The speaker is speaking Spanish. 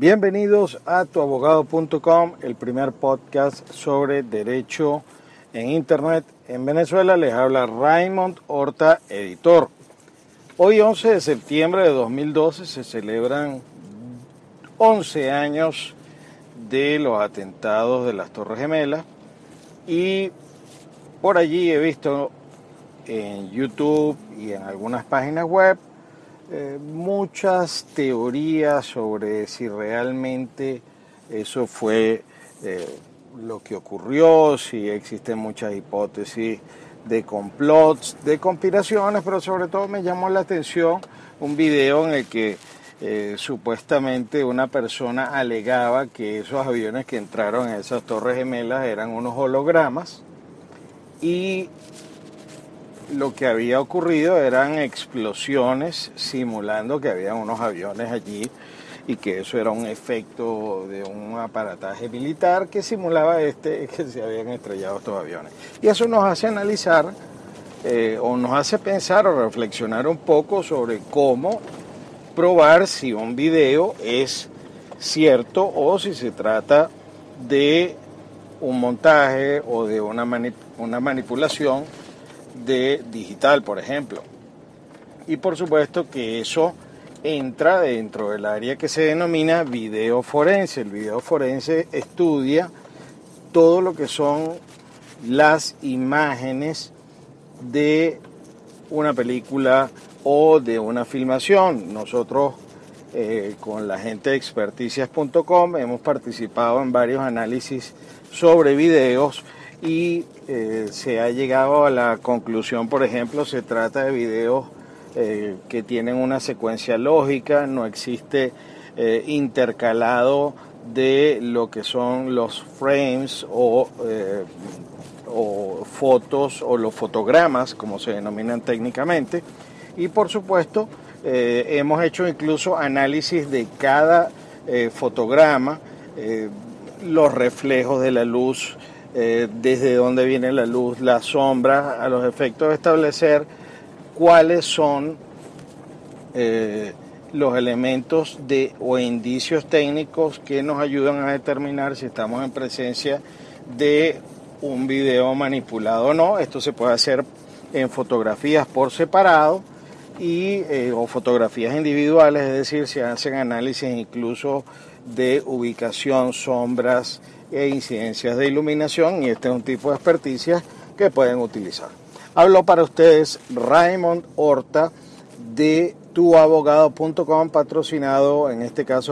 Bienvenidos a tuabogado.com, el primer podcast sobre derecho en Internet. En Venezuela les habla Raymond Horta, editor. Hoy 11 de septiembre de 2012 se celebran 11 años de los atentados de las Torres Gemelas y por allí he visto en YouTube y en algunas páginas web eh, muchas teorías sobre si realmente eso fue eh, lo que ocurrió, si existen muchas hipótesis de complots, de conspiraciones, pero sobre todo me llamó la atención un video en el que eh, supuestamente una persona alegaba que esos aviones que entraron en esas torres gemelas eran unos hologramas y lo que había ocurrido eran explosiones simulando que había unos aviones allí y que eso era un efecto de un aparataje militar que simulaba este que se habían estrellado estos aviones. Y eso nos hace analizar eh, o nos hace pensar o reflexionar un poco sobre cómo probar si un video es cierto o si se trata de un montaje o de una, una manipulación de digital, por ejemplo. Y por supuesto que eso entra dentro del área que se denomina video forense. El video forense estudia todo lo que son las imágenes de una película o de una filmación. Nosotros eh, con la gente de experticias.com hemos participado en varios análisis sobre videos y eh, se ha llegado a la conclusión, por ejemplo, se trata de videos eh, que tienen una secuencia lógica, no existe eh, intercalado de lo que son los frames o, o fotos o los fotogramas, como se denominan técnicamente, y por supuesto hemos hecho incluso análisis de cada fotograma, los reflejos de la luz, eh, desde dónde viene la luz, la sombra, a los efectos de establecer cuáles son eh, los elementos de, o indicios técnicos que nos ayudan a determinar si estamos en presencia de un video manipulado o no. Esto se puede hacer en fotografías por separado y, eh, o fotografías individuales, es decir, se hacen análisis incluso de ubicación, sombras, e incidencias de iluminación y este es un tipo de experticia que pueden utilizar. Hablo para ustedes Raymond Horta de tuabogado.com, patrocinado en este caso